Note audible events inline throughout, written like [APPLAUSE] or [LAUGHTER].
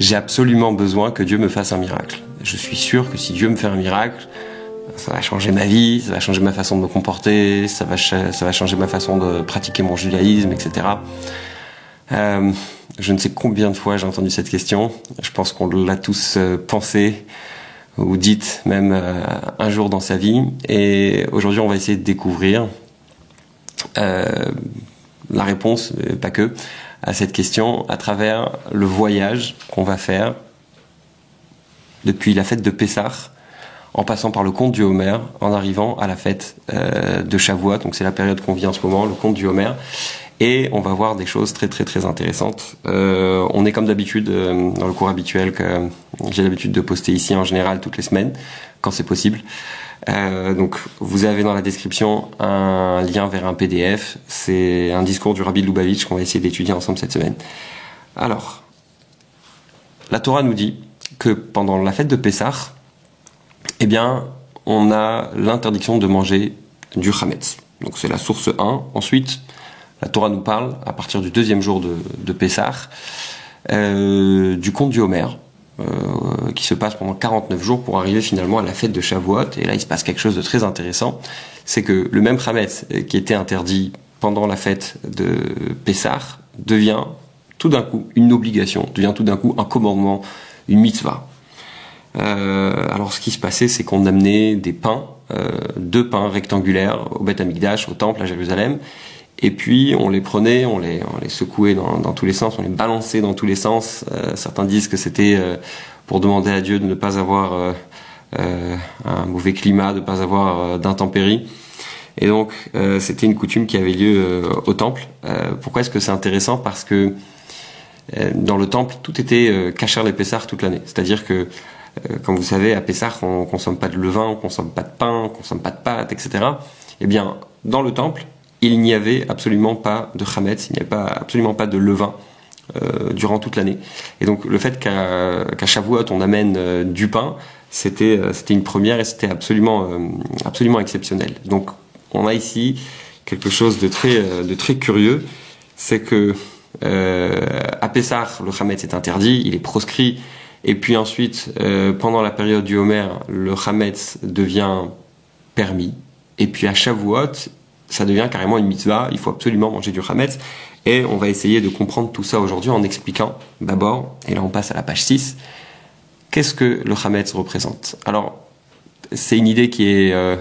j'ai absolument besoin que Dieu me fasse un miracle. Je suis sûr que si Dieu me fait un miracle, ça va changer ma vie, ça va changer ma façon de me comporter, ça va, changer ma façon de pratiquer mon judaïsme, etc. Euh, je ne sais combien de fois j'ai entendu cette question. Je pense qu'on l'a tous euh, pensé ou dite même euh, un jour dans sa vie. Et aujourd'hui, on va essayer de découvrir la réponse, pas que, à cette question à travers le voyage qu'on va faire depuis la fête de Pessah en passant par le conte du Homer, en arrivant à la fête euh, de Shavuot, donc c'est la période qu'on vit en ce moment, le conte du Homer, et on va voir des choses très très très intéressantes. Euh, on est comme d'habitude euh, dans le cours habituel que j'ai l'habitude de poster ici en général toutes les semaines, quand c'est possible. Euh, donc vous avez dans la description un lien vers un PDF. C'est un discours du Rabbi Lubavitch qu'on va essayer d'étudier ensemble cette semaine. Alors, la Torah nous dit que pendant la fête de Pessah, eh bien, on a l'interdiction de manger du Hametz. Donc c'est la source 1. Ensuite, la Torah nous parle, à partir du deuxième jour de, de Pessah, euh, du conte du Homer, euh, qui se passe pendant 49 jours pour arriver finalement à la fête de Shavuot. Et là, il se passe quelque chose de très intéressant. C'est que le même Hametz qui était interdit pendant la fête de Pessah devient tout d'un coup une obligation, devient tout d'un coup un commandement, une mitzvah. Euh, alors ce qui se passait, c'est qu'on amenait des pains, euh, deux pains rectangulaires au Beth Amikdash, au temple à Jérusalem, et puis on les prenait, on les, on les secouait dans, dans, tous les sens, on les balançait dans tous les sens. Euh, certains disent que c'était euh, pour demander à Dieu de ne pas avoir euh, euh, un mauvais climat, de ne pas avoir d'intempéries. Et donc c'était une coutume qui avait lieu au temple. pourquoi est-ce que c'est intéressant? Parce que dans le temple, tout était cachère les Pessars toute l'année. C'est-à-dire que comme vous savez, à Pessah, on consomme pas de levain, on consomme pas de pain, on consomme pas de pâtes, etc. Eh bien, dans le temple, il n'y avait absolument pas de chametz, il n'y avait pas, absolument pas de levain euh, durant toute l'année. Et donc le fait qu'à Shavuot on amène euh, du pain, c'était euh, c'était une première et c'était absolument absolument exceptionnel. Donc on a ici quelque chose de très de très curieux, c'est que à Pessah le chametz est interdit, il est proscrit. Et puis ensuite, pendant la période du Homer, le chametz devient permis. Et puis à Shavuot, ça devient carrément une mitzvah, il faut absolument manger du chametz. Et on va essayer de comprendre tout ça aujourd'hui en expliquant d'abord, et là on passe à la page 6, qu'est-ce que le chametz représente. Alors, c'est une idée qui est, euh,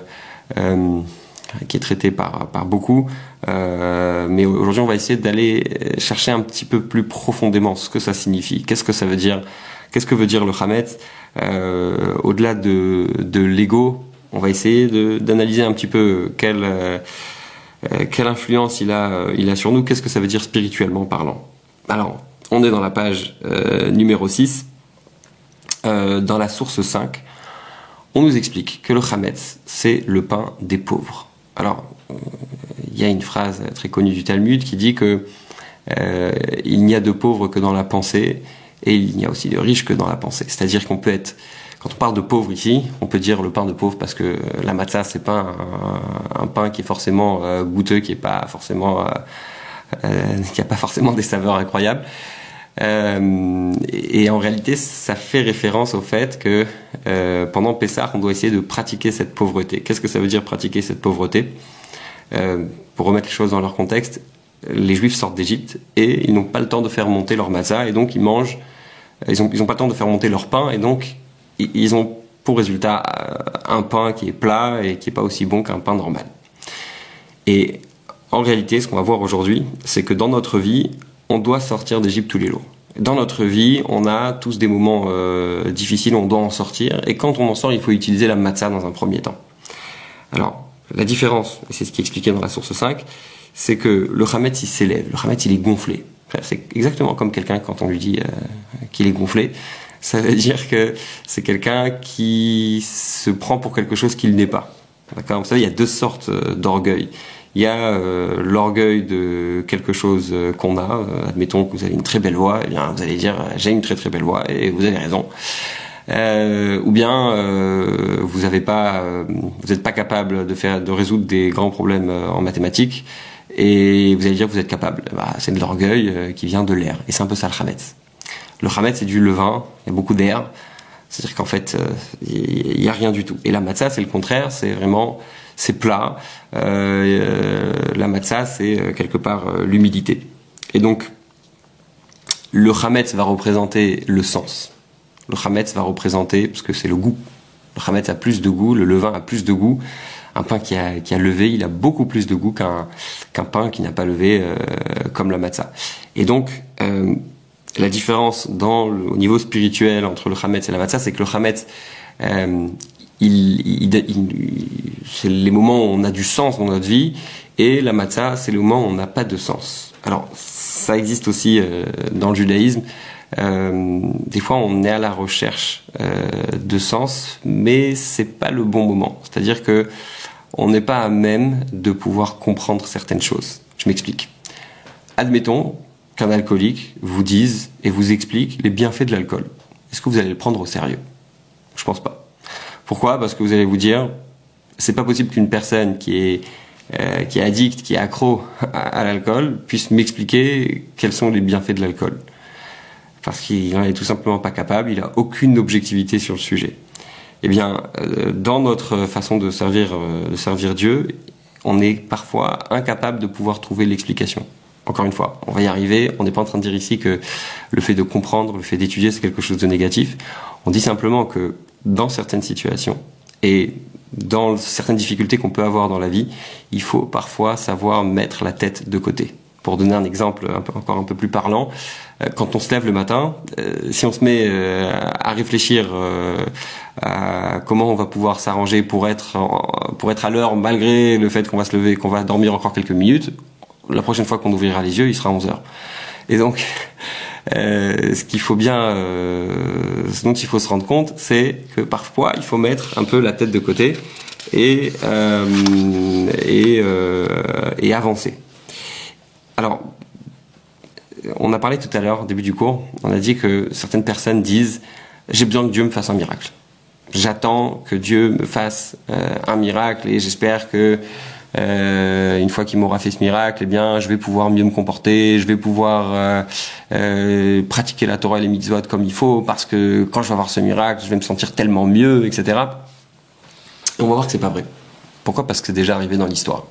euh, qui est traitée par, par beaucoup, euh, mais aujourd'hui on va essayer d'aller chercher un petit peu plus profondément ce que ça signifie, qu'est-ce que ça veut dire, qu'est-ce que veut dire le chametz, euh, au-delà de, de l'ego, on va essayer d'analyser un petit peu quel quelle influence il a, euh, il a sur nous, qu'est-ce que ça veut dire spirituellement parlant? Alors, on est dans la page euh, numéro 6, dans la source 5, on nous explique que le chametz, c'est le pain des pauvres. Alors, il y a une phrase très connue du Talmud qui dit que il n'y a de pauvres que dans la pensée et il n'y a aussi de riches que dans la pensée. C'est-à-dire qu'on peut être quand on parle de pauvre ici, on peut dire le pain de pauvre parce que la matzah c'est pas un, pain qui est forcément euh, goûteux, qui est pas forcément, euh, euh, [LAUGHS] qui a pas forcément des saveurs incroyables. Euh, et en réalité, ça fait référence au fait que euh, pendant Pessah, on doit essayer de pratiquer cette pauvreté. Qu'est-ce que ça veut dire pratiquer cette pauvreté? Pour remettre les choses dans leur contexte, les Juifs sortent d'Égypte et ils n'ont pas le temps de faire monter leur matzah et donc ils mangent. Ils ont, ils ont pas le temps de faire monter leur pain et donc ils ont pour résultat euh, un pain qui est plat et qui n'est pas aussi bon qu'un pain normal. Et en réalité, ce qu'on va voir aujourd'hui, c'est que dans notre vie, on doit sortir d'Égypte tous les jours. Dans notre vie, on a tous des moments euh, difficiles, on doit en sortir, et quand on en sort, il faut utiliser la matzah dans un premier temps. Alors, la différence, et c'est ce qui est expliqué dans la source 5, c'est que le Hametz, il s'élève, le Hametz, il est gonflé. C'est exactement comme quelqu'un quand on lui dit euh, qu'il est gonflé ça veut dire que c'est quelqu'un qui se prend pour quelque chose qu'il n'est pas. D'accord? Vous savez, il y a deux sortes euh, d'orgueil. Il y a euh, l'orgueil de quelque chose euh, qu'on a. Euh, admettons que vous avez une très belle voix, eh bien vous allez dire j'ai une très très belle voix et vous avez raison. Euh, ou bien euh, vous n'avez pas, n'êtes pas capable de faire, de résoudre des grands problèmes en mathématiques et vous allez dire vous êtes capable. Bah, c'est de l'orgueil qui vient de l'air et c'est un peu ça le Le Hametz, c'est du levain, il y a beaucoup d'air. C'est-à-dire qu'en fait, il n'y a rien du tout. Et la matzah, c'est le contraire, c'est vraiment, c'est plat. la matzah, c'est quelque part l'humidité. Et donc, le Hametz va représenter le sens. Le Hametz va représenter, parce que c'est le goût. Le Hametz a plus de goût, le levain a plus de goût. Un pain qui a, levé, il a beaucoup plus de goût qu'un pain qui n'a pas levé, euh, comme la matzah. Et donc, euh, la différence dans le, au niveau spirituel entre le Hametz et la matzah, c'est que le Hametz, euh, il, il, il, c'est les moments où on a du sens dans notre vie, et la matzah, c'est le moment où on n'a pas de sens. Alors, ça existe aussi euh, dans le judaïsme. Euh, des fois, on est à la recherche euh, de sens, mais c'est pas le bon moment. C'est-à-dire que on n'est pas à même de pouvoir comprendre certaines choses. Je m'explique. Admettons qu'un alcoolique vous dise et vous explique les bienfaits de l'alcool. Est-ce que vous allez le prendre au sérieux? Je pense pas. Pourquoi? Parce que vous allez vous dire, c'est pas possible qu'une personne qui est euh, qui est addict, qui est accro à, l'alcool, puisse m'expliquer quels sont les bienfaits de l'alcool. Parce qu'il n'en est tout simplement pas capable, il a aucune objectivité sur le sujet. Eh bien, euh, dans notre façon de servir, euh, de servir Dieu, on est parfois incapable de pouvoir trouver l'explication. Encore une fois, on va y arriver. On n'est pas en train de dire ici que le fait de comprendre, le fait d'étudier, c'est quelque chose de négatif. On dit simplement que dans certaines situations, et dans certaines difficultés qu'on peut avoir dans la vie, il faut parfois savoir mettre la tête de côté. Pour donner un exemple encore un peu plus parlant, euh, quand on se lève le matin, euh, si on se met euh, à réfléchir à comment on va pouvoir s'arranger pour être pour être à l'heure malgré le fait qu'on va se lever, qu'on va dormir encore quelques minutes, la prochaine fois qu'on ouvrira les yeux, il sera 11 heures. Et donc, euh, ce qu'il faut bien, euh, ce dont il faut se rendre compte, c'est que parfois il faut mettre un peu la tête de côté et euh, et, et avancer. Alors, on a parlé tout à l'heure, au début du cours, on a dit que certaines personnes disent j'ai besoin que Dieu me fasse un miracle. J'attends que Dieu me fasse un miracle et j'espère que une fois qu'il m'aura fait ce miracle, eh bien, je vais pouvoir mieux me comporter, je vais pouvoir euh, euh, pratiquer la Torah et les mitzvot comme il faut, parce que quand je vais avoir ce miracle, je vais me sentir tellement mieux, etc. Et on va voir que c'est pas vrai. Pourquoi? Parce que c'est déjà arrivé dans l'histoire.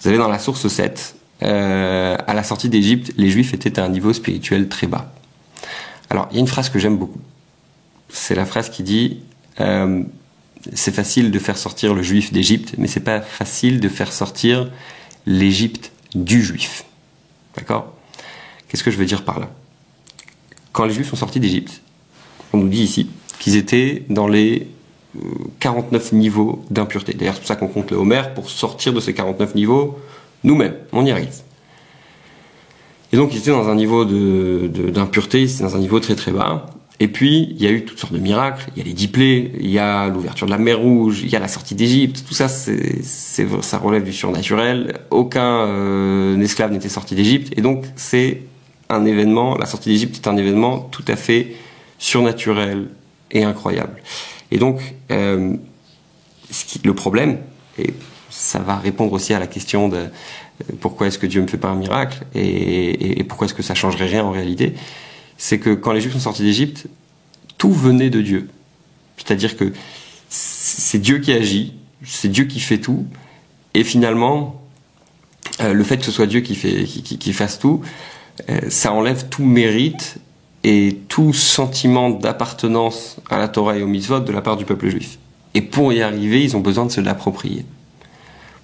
Vous avez dans la source 7, euh, à la sortie d'Égypte, les Juifs étaient à un niveau spirituel très bas. Alors, il y a une phrase que j'aime beaucoup. C'est la phrase qui dit euh, c'est facile de faire sortir le juif d'Égypte, mais c'est pas facile de faire sortir l'Égypte du juif. D'accord? Qu'est-ce que je veux dire par là? Quand les juifs sont sortis d'Égypte, on nous dit ici qu'ils étaient dans les 49 euh, niveaux d'impureté. D'ailleurs, c'est pour ça qu'on compte le Homer, pour sortir de ces 49 niveaux, nous-mêmes, on y arrive. Et donc, ils étaient dans un niveau d'impureté, de, dans un niveau très très bas. Et puis, il y a eu toutes sortes de miracles. Il y a les diplés, il y a l'ouverture de la mer Rouge, il y a la sortie d'Égypte. Tout ça, c'est, ça relève du surnaturel. Aucun euh, esclave n'était sorti d'Égypte. Et donc, c'est un événement, la sortie d'Égypte est un événement tout à fait surnaturel et incroyable. Et donc, euh, ce qui, le problème, et ça va répondre aussi à la question de euh, pourquoi est-ce que Dieu me fait pas un miracle et, et, et pourquoi est-ce que ça changerait rien en réalité, c'est que quand les Juifs sont sortis d'Égypte, tout venait de Dieu. C'est-à-dire que c'est Dieu qui agit, c'est Dieu qui fait tout, et finalement, euh, le fait que ce soit Dieu qui, fait, qui, fasse tout, euh, ça enlève tout mérite et tout sentiment d'appartenance à la Torah et au mitzvot de la part du peuple juif. Et pour y arriver, ils ont besoin de se l'approprier.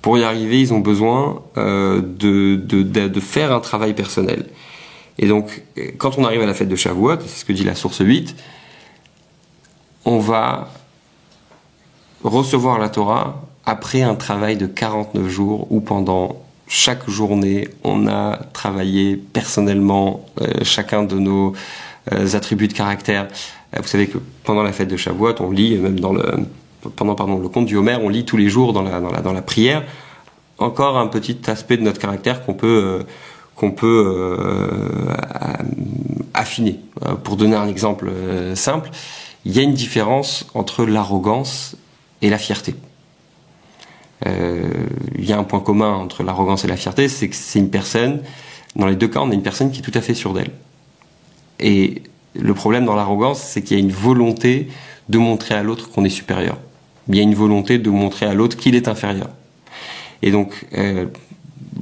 Pour y arriver, ils ont besoin euh, de, de, de, faire un travail personnel. Et donc, quand on arrive à la fête de Shavuot, c'est ce que dit la source 8, on va recevoir la Torah après un travail de 49 jours où pendant chaque journée, on a travaillé personnellement euh, chacun de nos euh, attributs de caractère. Euh, vous savez que pendant la fête de Shavuot, on lit, même dans le, pendant pardon, le conte du Homer, on lit tous les jours dans la, dans la, dans la prière encore un petit aspect de notre caractère qu'on peut qu'on peut euh, affiner. Euh, pour donner un exemple euh, simple, il y a une différence entre l'arrogance et la fierté. il y a un point commun entre l'arrogance et la fierté, c'est que c'est une personne, dans les deux cas, on a une personne qui est tout à fait sûre d'elle. Et le problème dans l'arrogance, c'est qu'il y a une volonté de montrer à l'autre qu'on est supérieur. Il y a une volonté de montrer à l'autre qu'il est inférieur. Et donc, euh,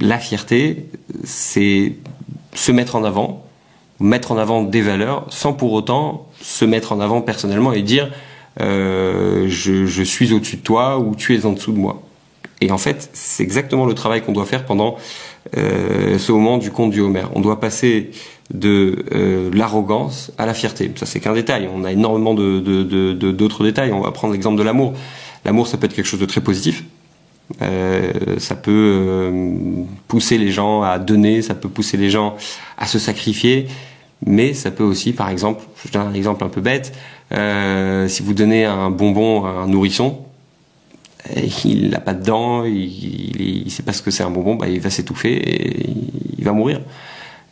la fierté, c'est se mettre en avant, mettre en avant des valeurs, sans pour autant se mettre en avant personnellement et dire euh, je, je, suis au-dessus de toi ou tu es en dessous de moi. Et en fait, c'est exactement le travail qu'on doit faire pendant euh, ce moment du conte du Homer. On doit passer de euh, l'arrogance à la fierté. Ça, c'est qu'un détail. On a énormément de, d'autres détails. On va prendre l'exemple de l'amour. L'amour, ça peut être quelque chose de très positif. Euh, ça peut euh, pousser les gens à donner, ça peut pousser les gens à se sacrifier, mais ça peut aussi, par exemple, je donne un exemple un peu bête, euh, si vous donnez un bonbon à un nourrisson, il n'a pas de dents, il, ne sait pas ce que c'est un bonbon, bah, il va s'étouffer et il va mourir.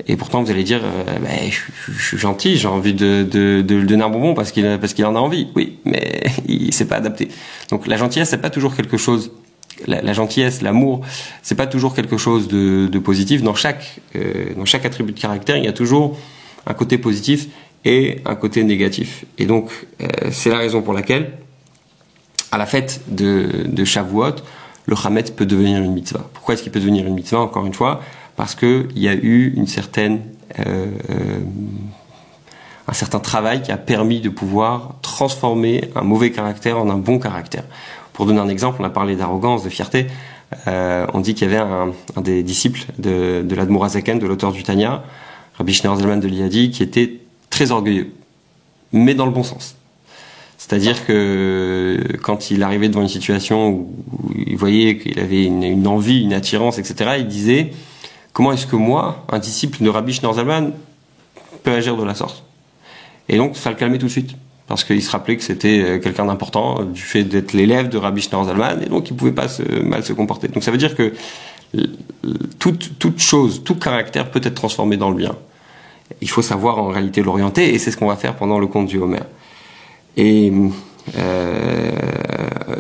Et pourtant, vous allez dire, bah, je, suis gentil, j'ai envie de, lui donner un bonbon parce qu'il en a envie. Oui, mais [LAUGHS] il s'est pas adapté. Donc la gentillesse, c'est pas toujours quelque chose. La, gentillesse, l'amour, c'est pas toujours quelque chose de, positif. Dans chaque euh, dans chaque attribut de caractère, il y a toujours un côté positif et un côté négatif. Et donc, euh, c'est la raison pour laquelle à la fête de, Shavuot, le Hametz peut devenir une mitzvah. Pourquoi est-ce qu'il peut devenir une mitzvah Encore une fois, parce qu'il y a eu une certaine, euh, un certain travail qui a permis de pouvoir transformer un mauvais caractère en un bon caractère. Pour donner un exemple, on a parlé d'arrogance, de fierté. Euh, on dit qu'il y avait un, des disciples de, de l'Admorazaken, de l'auteur du Tanya, Rabbi Schneur Zalman de l'Iadi, qui était très orgueilleux, mais dans le bon sens. C'est-à-dire que quand il arrivait devant une situation où il voyait qu'il avait une, envie, une attirance, etc., il disait comment est-ce que moi, un disciple de Rabbi Schnerzalman, peut agir de la sorte? Et donc ça le calmait tout de suite parce qu'il se rappelait que c'était euh, quelqu'un d'important du fait d'être l'élève de Rabbi Schnerzalman et donc il pouvait pas mal se comporter. Donc ça veut dire que toute, chose, tout caractère peut être transformé dans le bien. Il faut savoir en réalité l'orienter et c'est ce qu'on va faire pendant le conte du Homer. Et euh,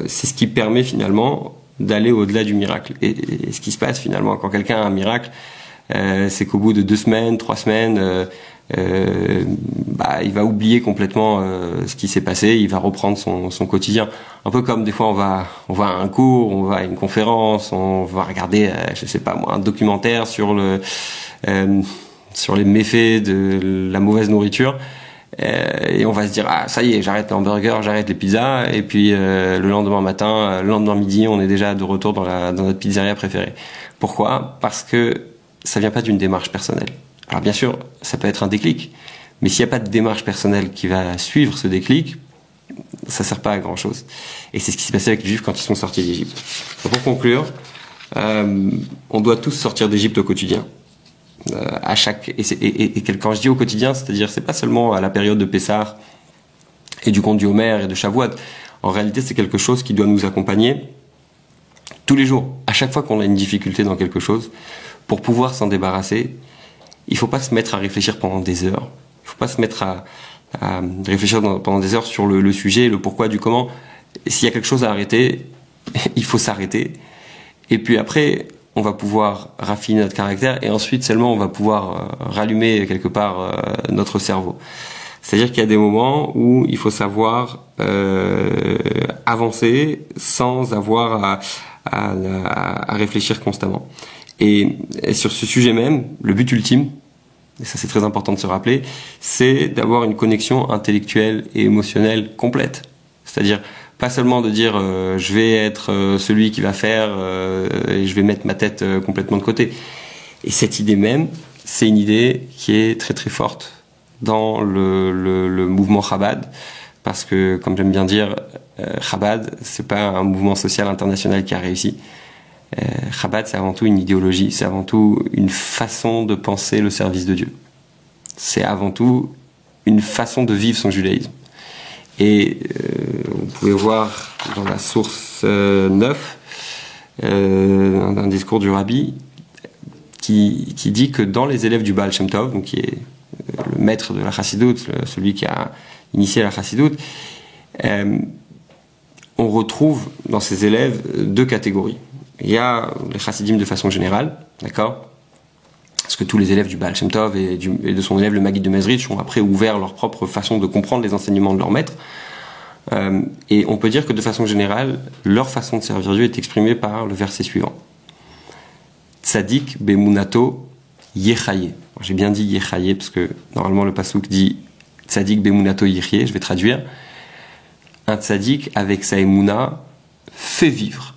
c'est ce qui permet finalement d'aller au-delà du miracle. Et, ce qui se passe finalement quand quelqu'un a un miracle, euh, c'est qu'au bout de deux semaines, trois semaines, euh, euh bah, il va oublier complètement euh, ce qui s'est passé, il va reprendre son, son, quotidien. Un peu comme des fois on va, on va à un cours, on va à une conférence, on va regarder, euh, je sais pas moi, un documentaire sur le, sur les méfaits de la mauvaise nourriture. Euh, et on va se dire ah ça y est j'arrête les hamburgers j'arrête les pizzas. Et puis euh, le lendemain matin euh, le lendemain midi on est déjà de retour dans la dans notre pizzeria préférée. Pourquoi? Parce que ça vient pas d'une démarche personnelle alors bien sûr ça peut être un déclic mais s'il n'y a pas de démarche personnelle qui va suivre ce déclic ça sert pas à grand chose et c'est ce qui s'est passé avec les juifs quand ils sont sortis d'Égypte pour conclure on doit tous sortir d'Égypte au quotidien euh, et, et, et, quand je dis au quotidien, c'est-à-dire c'est pas seulement à la période de Pessah et du conte du Homer et de Shavuot. En réalité, c'est quelque chose qui doit nous accompagner tous les jours. À chaque fois qu'on a une difficulté dans quelque chose, pour pouvoir s'en débarrasser, il faut pas se mettre à réfléchir pendant des heures. Il faut pas se mettre à, à réfléchir pendant des heures sur le, le sujet, le pourquoi, du comment. S'il y a quelque chose à arrêter, [LAUGHS] il faut s'arrêter. Et puis après, on va pouvoir raffiner notre caractère et ensuite seulement on va pouvoir euh, rallumer quelque part euh, notre cerveau. C'est-à-dire qu'il y a des moments où il faut savoir euh, avancer sans avoir à, à, réfléchir constamment. Et, sur ce sujet même, le but ultime, et ça c'est très important de se rappeler, c'est d'avoir une connexion intellectuelle et émotionnelle complète. C'est-à-dire pas seulement de dire euh, je vais être euh, celui qui va faire euh, et je vais mettre ma tête complètement de côté. Et cette idée même, c'est une idée qui est très très forte dans le, le, mouvement Chabad, parce que comme j'aime bien dire, Chabad c'est pas un mouvement social international qui a réussi. Chabad c'est avant tout une idéologie, c'est avant tout une façon de penser le service de Dieu. C'est avant tout une façon de vivre son judaïsme. Et euh, vous pouvez voir dans la source 9 euh, euh, un discours du rabbi qui, qui, dit que dans les élèves du Baal Shem Tov, donc qui est le maître de la chassidoute, celui qui a initié la chassidoute, euh, on retrouve dans ces élèves deux catégories. Il y a les chassidim de façon générale, d'accord? Parce que tous les élèves du Baal Shem Tov et, de son élève le Maguid de Mezrich ont après ouvert leur propre façon de comprendre les enseignements de leur maître. Euh, et on peut dire que de façon générale, leur façon de servir Dieu est exprimée par le verset suivant. Tzadik bemunato yechaye. J'ai bien dit yechaye parce que normalement le pasuk dit tzadik bemunato yechaye, je vais traduire. Un tzadik avec sa emuna fait vivre.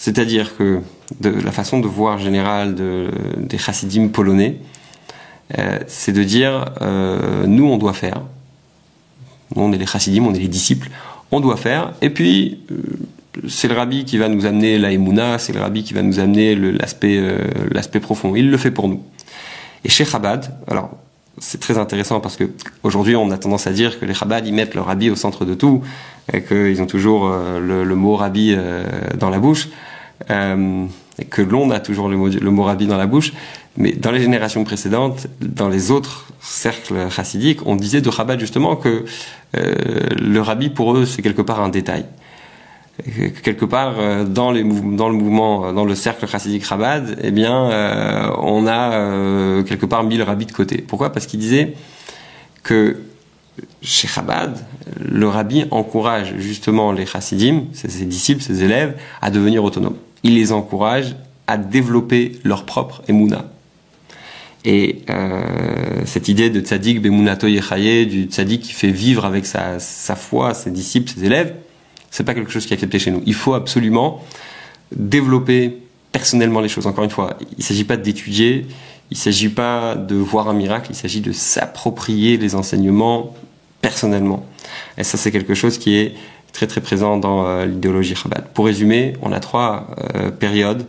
C'est-à-dire que la façon de voir générale de, des chassidim polonais, euh, c'est de dire euh, nous on doit faire. Nous on est les chassidim, on est les disciples, on doit faire. Et puis euh, c'est le rabbi qui va nous amener la c'est le rabbi qui va nous amener l'aspect profond. Il le fait pour nous. Et chez Chabad, alors c'est très intéressant parce que aujourd'hui on a tendance à dire que les Chabad ils mettent le rabbi au centre de tout, et qu'ils ont toujours le, le, mot rabbi dans la bouche, et que l'on a toujours le mot, le mot rabbi dans la bouche. Mais dans les générations précédentes, dans les autres cercles chassidiques, on disait de Chabad justement que le rabbi pour eux c'est quelque part un détail quelque part euh, dans, le mouvement, euh, dans le cercle chassidique Chabad, eh bien, euh, on a quelque part mis le rabbi de côté. Pourquoi? Parce qu'il disait que chez Chabad, le rabbi encourage justement les chassidim, ses, disciples, ses élèves, à devenir autonomes. Il les encourage à développer leur propre emuna. Et cette idée de tzaddik bemunato yechaye, du tzaddik qui fait vivre avec sa, sa foi ses disciples, ses élèves, c'est pas quelque chose qui est accepté chez nous. Il faut absolument développer personnellement les choses. Encore une fois, il ne s'agit pas d'étudier, il ne s'agit pas de voir un miracle, il s'agit de s'approprier les enseignements personnellement. Et ça, c'est quelque chose qui est très très présent dans euh, l'idéologie Chabad. Pour résumer, on a trois euh, périodes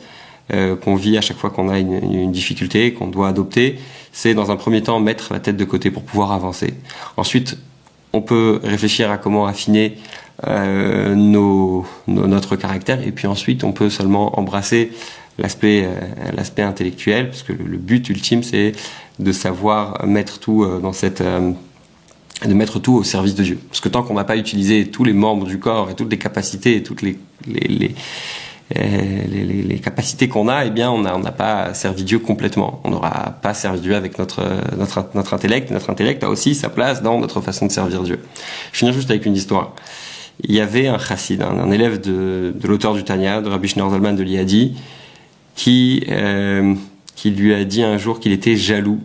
euh, qu'on vit à chaque fois qu'on a une, difficulté, qu'on doit adopter. C'est dans un premier temps mettre la tête de côté pour pouvoir avancer. Ensuite, on peut réfléchir à comment affiner notre caractère et puis ensuite on peut seulement embrasser l'aspect l'aspect intellectuel parce que le, but ultime c'est de savoir mettre tout dans cette de mettre tout au service de Dieu parce que tant qu'on n'a pas utilisé tous les membres du corps et toutes les capacités et toutes les les, les les, les, capacités qu'on a, eh bien, on n'a on pas servi Dieu complètement. On n'aura pas servi Dieu avec notre, notre, notre intellect. Notre intellect a aussi sa place dans notre façon de servir Dieu. Je finis juste avec une histoire il y avait un chassid, un, élève de, de l'auteur du Tanya, de Rabbi Schneur de Liadi, qui, euh, qui lui a dit un jour qu'il était jaloux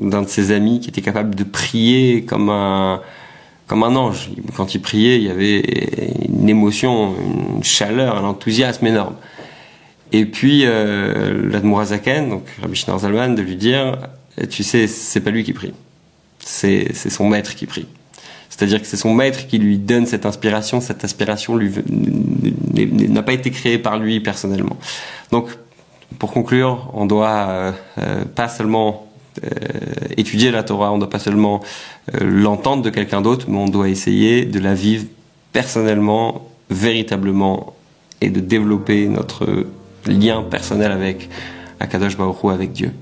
d'un de ses amis qui était capable de prier comme un, comme un ange. Quand il priait, il y avait une émotion, une chaleur, un enthousiasme énorme. Et puis, euh, l'Admorazaken, donc Rabbi Schneur de lui dire, tu sais, c'est pas lui qui prie. C'est, son maître qui prie. C'est-à-dire que c'est son maître qui lui donne cette inspiration. Cette inspiration n'a pas été créée par lui personnellement. Donc, pour conclure, on doit euh, euh, pas seulement étudier la Torah, on doit pas seulement l'entendre de quelqu'un d'autre, mais on doit essayer de la vivre personnellement, véritablement, et de développer notre lien personnel avec Akadosh Baruch Hu, avec Dieu.